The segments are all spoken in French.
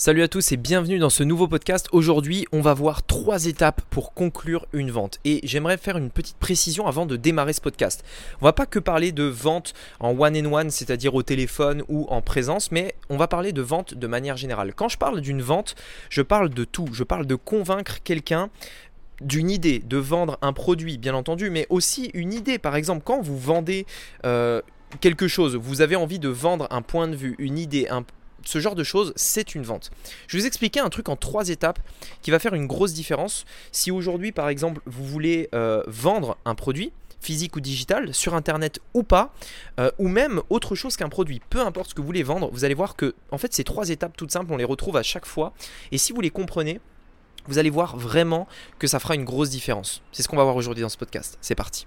Salut à tous et bienvenue dans ce nouveau podcast. Aujourd'hui, on va voir trois étapes pour conclure une vente. Et j'aimerais faire une petite précision avant de démarrer ce podcast. On va pas que parler de vente en one and one, c'est-à-dire au téléphone ou en présence, mais on va parler de vente de manière générale. Quand je parle d'une vente, je parle de tout. Je parle de convaincre quelqu'un d'une idée, de vendre un produit, bien entendu, mais aussi une idée. Par exemple, quand vous vendez euh, quelque chose, vous avez envie de vendre un point de vue, une idée, un, ce genre de choses, c'est une vente. Je vais vous expliquer un truc en trois étapes qui va faire une grosse différence. Si aujourd'hui, par exemple, vous voulez euh, vendre un produit, physique ou digital, sur internet ou pas, euh, ou même autre chose qu'un produit, peu importe ce que vous voulez vendre, vous allez voir que en fait ces trois étapes toutes simples, on les retrouve à chaque fois. Et si vous les comprenez, vous allez voir vraiment que ça fera une grosse différence. C'est ce qu'on va voir aujourd'hui dans ce podcast. C'est parti.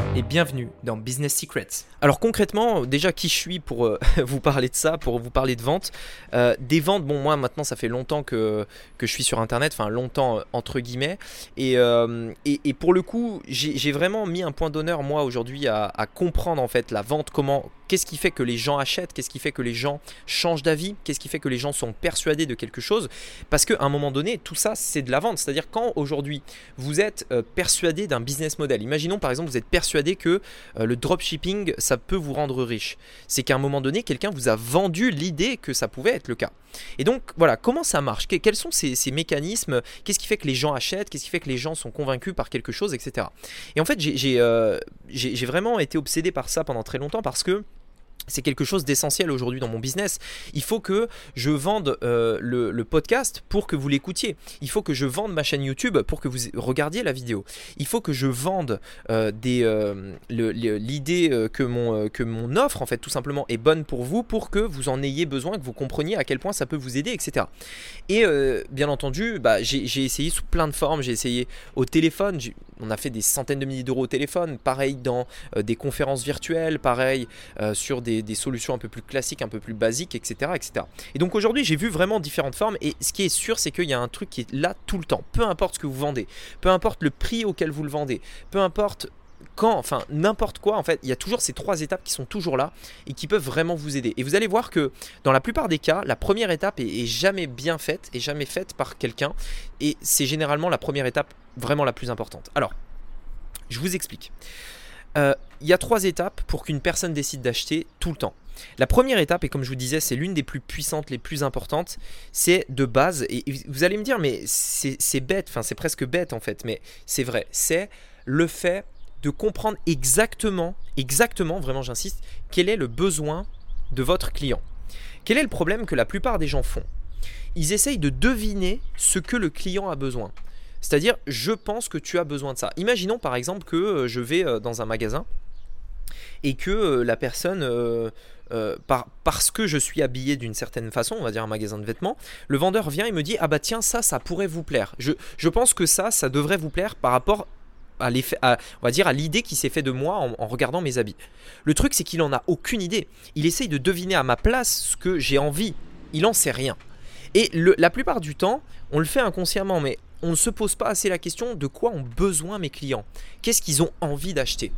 et bienvenue dans Business Secrets. Alors concrètement, déjà qui je suis pour euh, vous parler de ça, pour vous parler de vente? Euh, Des ventes, bon moi maintenant ça fait longtemps que, que je suis sur Internet, enfin longtemps euh, entre guillemets, et, et, pour le coup j'ai vraiment mis un point d'honneur moi aujourd'hui à, comprendre en fait la vente, comment, qu'est-ce qui fait que les gens achètent, qu'est-ce qui fait que les gens changent d'avis, qu'est-ce qui fait que les gens sont persuadés de quelque chose, parce qu'à un moment donné tout ça c'est de la vente, c'est-à-dire quand aujourd'hui vous êtes persuadé d'un business model, imaginons par exemple vous êtes persuadé que euh, le dropshipping, ça peut vous rendre riche. C'est qu'à un moment donné, quelqu'un vous a vendu l'idée que ça pouvait être le cas. Et donc, voilà, comment ça marche? Quels sont ces, mécanismes? Qu'est-ce qui fait que les gens achètent? Qu'est-ce qui fait que les gens sont convaincus par quelque chose, etc. Et en fait, euh, j'ai vraiment été obsédé par ça pendant très longtemps parce que c'est quelque chose d'essentiel aujourd'hui dans mon business. Il faut que je vende euh, le, podcast pour que vous l'écoutiez. Il faut que je vende ma chaîne YouTube pour que vous regardiez la vidéo. Il faut que je vende euh, euh, l'idée que, mon, offre, en fait, tout simplement, est bonne pour vous, pour que vous en ayez besoin, que vous compreniez à quel point ça peut vous aider, etc. Et bien entendu, bah, j'ai essayé sous plein de formes. J'ai essayé au téléphone. On a fait des centaines de milliers d'euros au téléphone. Pareil dans des conférences virtuelles. Pareil sur des des, solutions un peu plus classiques, un peu plus basiques, etc. etc. Et donc aujourd'hui, j'ai vu vraiment différentes formes. Et ce qui est sûr, c'est qu'il y a un truc qui est là tout le temps. Peu importe ce que vous vendez, peu importe le prix auquel vous le vendez, peu importe quand, enfin n'importe quoi, en fait, il y a toujours ces trois étapes qui sont toujours là et qui peuvent vraiment vous aider. Et vous allez voir que dans la plupart des cas, la première étape est, jamais bien faite, et jamais faite par quelqu'un. Et c'est généralement la première étape vraiment la plus importante. Alors, je vous explique. Euh, il y a trois étapes pour qu'une personne décide d'acheter tout le temps. La première étape, et comme je vous disais, c'est l'une des plus puissantes, les plus importantes, c'est de base, et vous allez me dire, mais c'est bête, enfin c'est presque bête en fait, mais c'est vrai, c'est le fait de comprendre exactement, exactement, vraiment j'insiste, quel est le besoin de votre client. Quel est le problème que la plupart des gens font? Ils essayent de deviner ce que le client a besoin. C'est-à-dire, je pense que tu as besoin de ça. Imaginons par exemple que euh, je vais euh, dans un magasin et que euh, la personne, parce que je suis habillé d'une certaine façon, on va dire un magasin de vêtements, le vendeur vient et me dit, ah bah tiens, ça, ça pourrait vous plaire. Je, je pense que ça, ça devrait vous plaire par rapport à, va dire à l'idée qui s'est fait de moi en, regardant mes habits. Le truc c'est qu'il en a aucune idée. Il essaye de deviner à ma place ce que j'ai envie. Il en sait rien. Et la plupart du temps, on le fait inconsciemment, mais on ne se pose pas assez la question de quoi ont besoin mes clients. Qu'est-ce qu'ils ont envie d'acheter?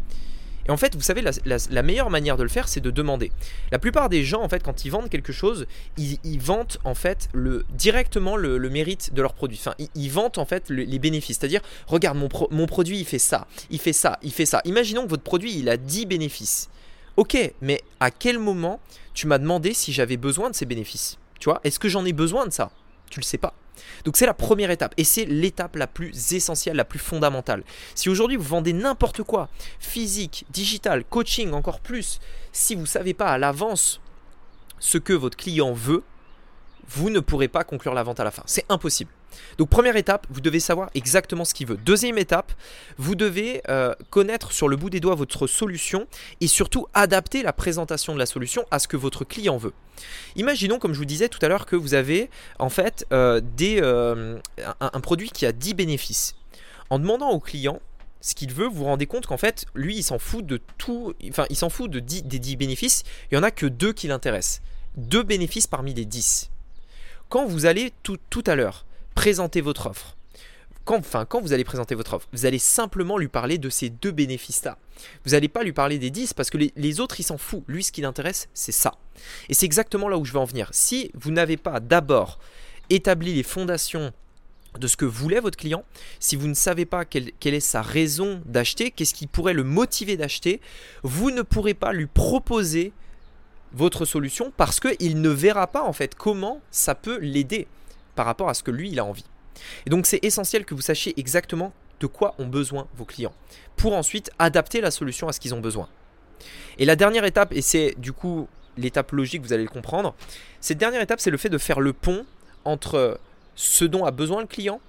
Et en fait, vous savez, la, meilleure manière de le faire, c'est de demander. La plupart des gens, en fait, quand ils vendent quelque chose, ils, ils vantent en fait directement le, mérite de leur produit. Enfin, ils, ils vantent en fait les bénéfices. C'est-à-dire, regarde, mon, mon produit, il fait ça, il fait ça, il fait ça. Imaginons que votre produit, il a 10 bénéfices. Ok, mais à quel moment tu m'as demandé si j'avais besoin de ces bénéfices? Tu vois, est-ce que j'en ai besoin de ça? Tu le sais pas. Donc c'est la première étape et c'est l'étape la plus essentielle, la plus fondamentale. Si aujourd'hui vous vendez n'importe quoi, physique, digital, coaching, encore plus, si vous ne savez pas à l'avance ce que votre client veut, vous ne pourrez pas conclure la vente à la fin. C'est impossible. Donc première étape, vous devez savoir exactement ce qu'il veut. Deuxième étape, vous devez euh, connaître sur le bout des doigts votre solution et surtout adapter la présentation de la solution à ce que votre client veut. Imaginons, comme je vous disais tout à l'heure, que vous avez en fait euh, euh, un, produit qui a 10 bénéfices. En demandant au client ce qu'il veut, vous vous rendez compte qu'en fait, lui, il s'en fout de tout, enfin, il s'en fout de des 10 bénéfices, il n'y en a que deux qui l'intéressent. deux bénéfices parmi les 10. Quand vous allez tout, tout à l'heure présenter votre offre, quand, enfin, quand vous allez présenter votre offre, vous allez simplement lui parler de ces deux bénéfices-là. Vous n'allez pas lui parler des 10 parce que les, autres, il s'en fout. Lui, ce qui l'intéresse, c'est ça. Et c'est exactement là où je veux en venir. Si vous n'avez pas d'abord établi les fondations de ce que voulait votre client, si vous ne savez pas quelle, quelle est sa raison d'acheter, qu'est-ce qui pourrait le motiver d'acheter, vous ne pourrez pas lui proposer votre solution parce qu'il ne verra pas en fait comment ça peut l'aider par rapport à ce que lui il a envie. Et donc c'est essentiel que vous sachiez exactement de quoi ont besoin vos clients pour ensuite adapter la solution à ce qu'ils ont besoin. Et la dernière étape, et c'est du coup l'étape logique, vous allez le comprendre, cette dernière étape c'est le fait de faire le pont entre ce dont a besoin le client,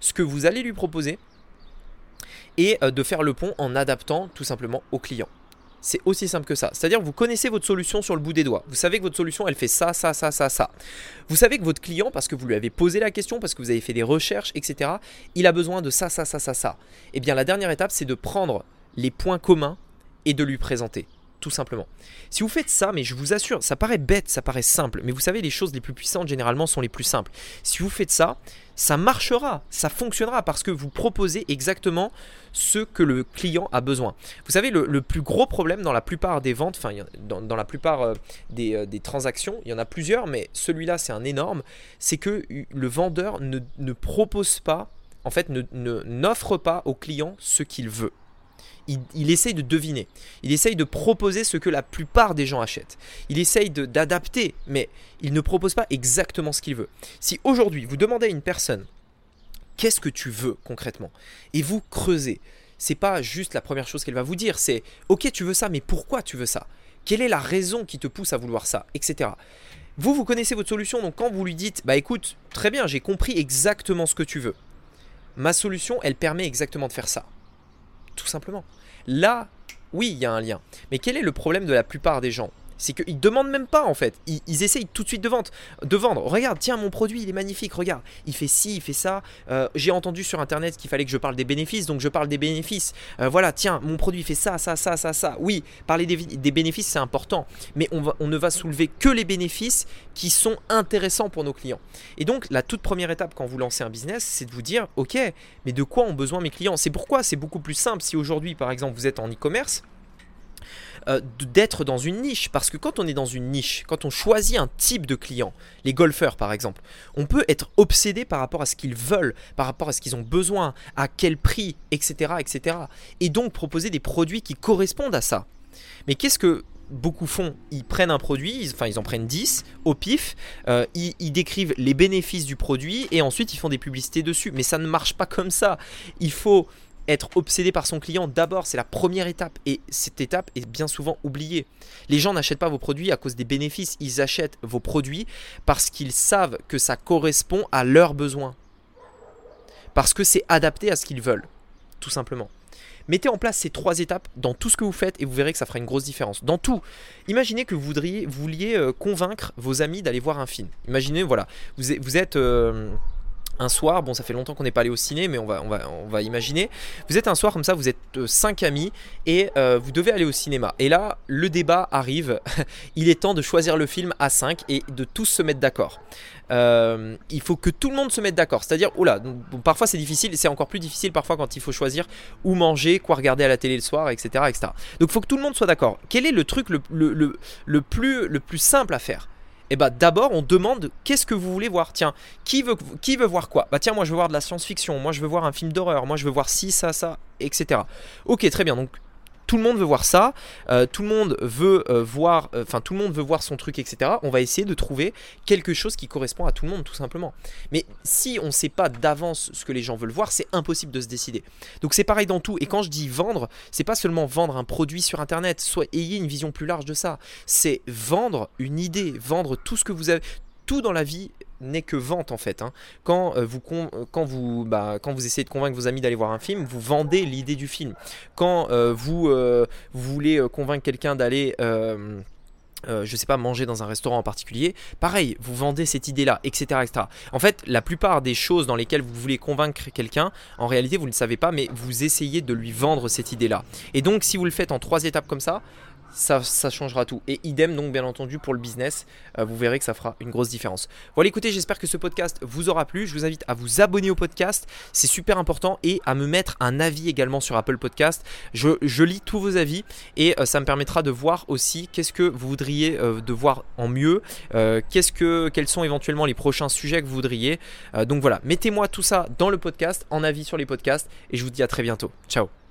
ce que vous allez lui proposer, et euh, de faire le pont en adaptant tout simplement au client. C'est aussi simple que ça. C'est-à-dire que vous connaissez votre solution sur le bout des doigts. Vous savez que votre solution, elle fait ça, ça, ça, ça, ça. Vous savez que votre client, parce que vous lui avez posé la question, parce que vous avez fait des recherches, etc., il a besoin de ça, ça, ça, ça, ça. Eh bien, la dernière étape, c'est de prendre les points communs et de lui présenter tout simplement. Si vous faites ça, mais je vous assure, ça paraît bête, ça paraît simple, mais vous savez, les choses les plus puissantes généralement sont les plus simples. Si vous faites ça, ça marchera, ça fonctionnera parce que vous proposez exactement ce que le client a besoin. Vous savez, le, plus gros problème dans la plupart des ventes, enfin dans, la plupart euh, euh, des, transactions, il y en a plusieurs, mais celui-là c'est un énorme, c'est que le vendeur ne, propose pas, en fait, n'offre pas au client ce qu'il veut il, essaye de deviner. Il essaye de proposer ce que la plupart des gens achètent. Il essaye d'adapter, mais il ne propose pas exactement ce qu'il veut. Si aujourd'hui vous demandez à une personne qu'est-ce que tu veux concrètement? Et vous creusez, c'est pas juste la première chose qu'elle va vous dire, c'est ok tu veux ça, mais pourquoi tu veux ça? Quelle est la raison qui te pousse à vouloir ça, etc. Vous, vous connaissez votre solution, donc quand vous lui dites, bah écoute, très bien, j'ai compris exactement ce que tu veux. Ma solution, elle permet exactement de faire ça tout simplement. Là, oui, il y a un lien. Mais quel est le problème de la plupart des gens? C'est qu'ils demandent même pas en fait. Ils, essayent tout de suite de vendre, de vendre. Regarde, tiens, mon produit, il est magnifique. Regarde, il fait ci, il fait ça. Euh, j'ai entendu sur internet qu'il fallait que je parle des bénéfices, donc je parle des bénéfices. Euh, voilà, tiens, mon produit fait ça, ça, ça, ça, ça. Oui, parler des, bénéfices, c'est important, mais on, on ne va soulever que les bénéfices qui sont intéressants pour nos clients. Et donc, la toute première étape quand vous lancez un business, c'est de vous dire, ok, mais de quoi ont besoin mes clients? C'est pourquoi c'est beaucoup plus simple si aujourd'hui, par exemple, vous êtes en e-commerce euh, d'être dans une niche. Parce que quand on est dans une niche, quand on choisit un type de client, les golfeurs par exemple, on peut être obsédé par rapport à ce qu'ils veulent, par rapport à ce qu'ils ont besoin, à quel prix, etc., etc. Et donc proposer des produits qui correspondent à ça. Mais qu'est-ce que beaucoup font, ils prennent un produit, enfin ils en prennent 10 au pif, euh, ils, décrivent les bénéfices du produit et ensuite ils font des publicités dessus. Mais ça ne marche pas comme ça. Il faut être obsédé par son client, d'abord, c'est la première étape. Et cette étape est bien souvent oubliée. Les gens n'achètent pas vos produits à cause des bénéfices. Ils achètent vos produits parce qu'ils savent que ça correspond à leurs besoins. Parce que c'est adapté à ce qu'ils veulent. Tout simplement. Mettez en place ces trois étapes dans tout ce que vous faites et vous verrez que ça fera une grosse différence. Dans tout, imaginez que vous vouliez euh, convaincre vos amis d'aller voir un film. Imaginez, voilà, vous êtes... Euh, un soir, bon ça fait longtemps qu'on n'est pas allé au ciné, mais on va, on, va, imaginer, vous êtes un soir comme ça, vous êtes euh, cinq amis et euh, vous devez aller au cinéma. Et là, le débat arrive, il est temps de choisir le film à 5 et de tous se mettre d'accord. Euh, il faut que tout le monde se mette d'accord. C'est-à-dire, oula, parfois c'est difficile, c'est encore plus difficile parfois quand il faut choisir où manger, quoi regarder à la télé le soir, etc. etc. Donc il faut que tout le monde soit d'accord. Quel est le truc le, plus, le plus simple à faire? et eh bah d'abord on demande qu'est-ce que vous voulez voir. Tiens, qui veut, qui veut voir quoi? Bah tiens, moi je veux voir de la science-fiction, moi je veux voir un film d'horreur, moi je veux voir ci, ça, ça, etc. Ok, très bien, donc tout le monde veut voir ça, euh, tout le monde veut euh, voir, euh, enfin tout le monde veut voir son truc, etc. On va essayer de trouver quelque chose qui correspond à tout le monde, tout simplement. Mais si on ne sait pas d'avance ce que les gens veulent voir, c'est impossible de se décider. Donc c'est pareil dans tout. Et quand je dis vendre, c'est pas seulement vendre un produit sur Internet. Soit ayez une vision plus large de ça. C'est vendre une idée, vendre tout ce que vous avez, tout dans la vie n'est que vente en fait. Hein. Quand, euh, vous, euh, quand, vous, bah, quand vous essayez de convaincre vos amis d'aller voir un film, vous vendez l'idée du film. Quand euh, vous, voulez convaincre quelqu'un d'aller... je sais pas, manger dans un restaurant en particulier, pareil, vous vendez cette idée-là, etc., etc. En fait, la plupart des choses dans lesquelles vous voulez convaincre quelqu'un, en réalité, vous ne le savez pas, mais vous essayez de lui vendre cette idée-là. Et donc, si vous le faites en trois étapes comme ça, ça, changera tout. Et idem donc bien entendu pour le business, euh, vous verrez que ça fera une grosse différence. Voilà, écoutez, j'espère que ce podcast vous aura plu. Je vous invite à vous abonner au podcast, c'est super important, et à me mettre un avis également sur Apple Podcast. Je, lis tous vos avis et euh, ça me permettra de voir aussi qu'est-ce que vous voudriez euh, de voir en mieux, qu'est-ce que, quels sont éventuellement les prochains sujets que vous voudriez. donc voilà, mettez-moi tout ça dans le podcast, en avis sur les podcasts, et je vous dis à très bientôt. Ciao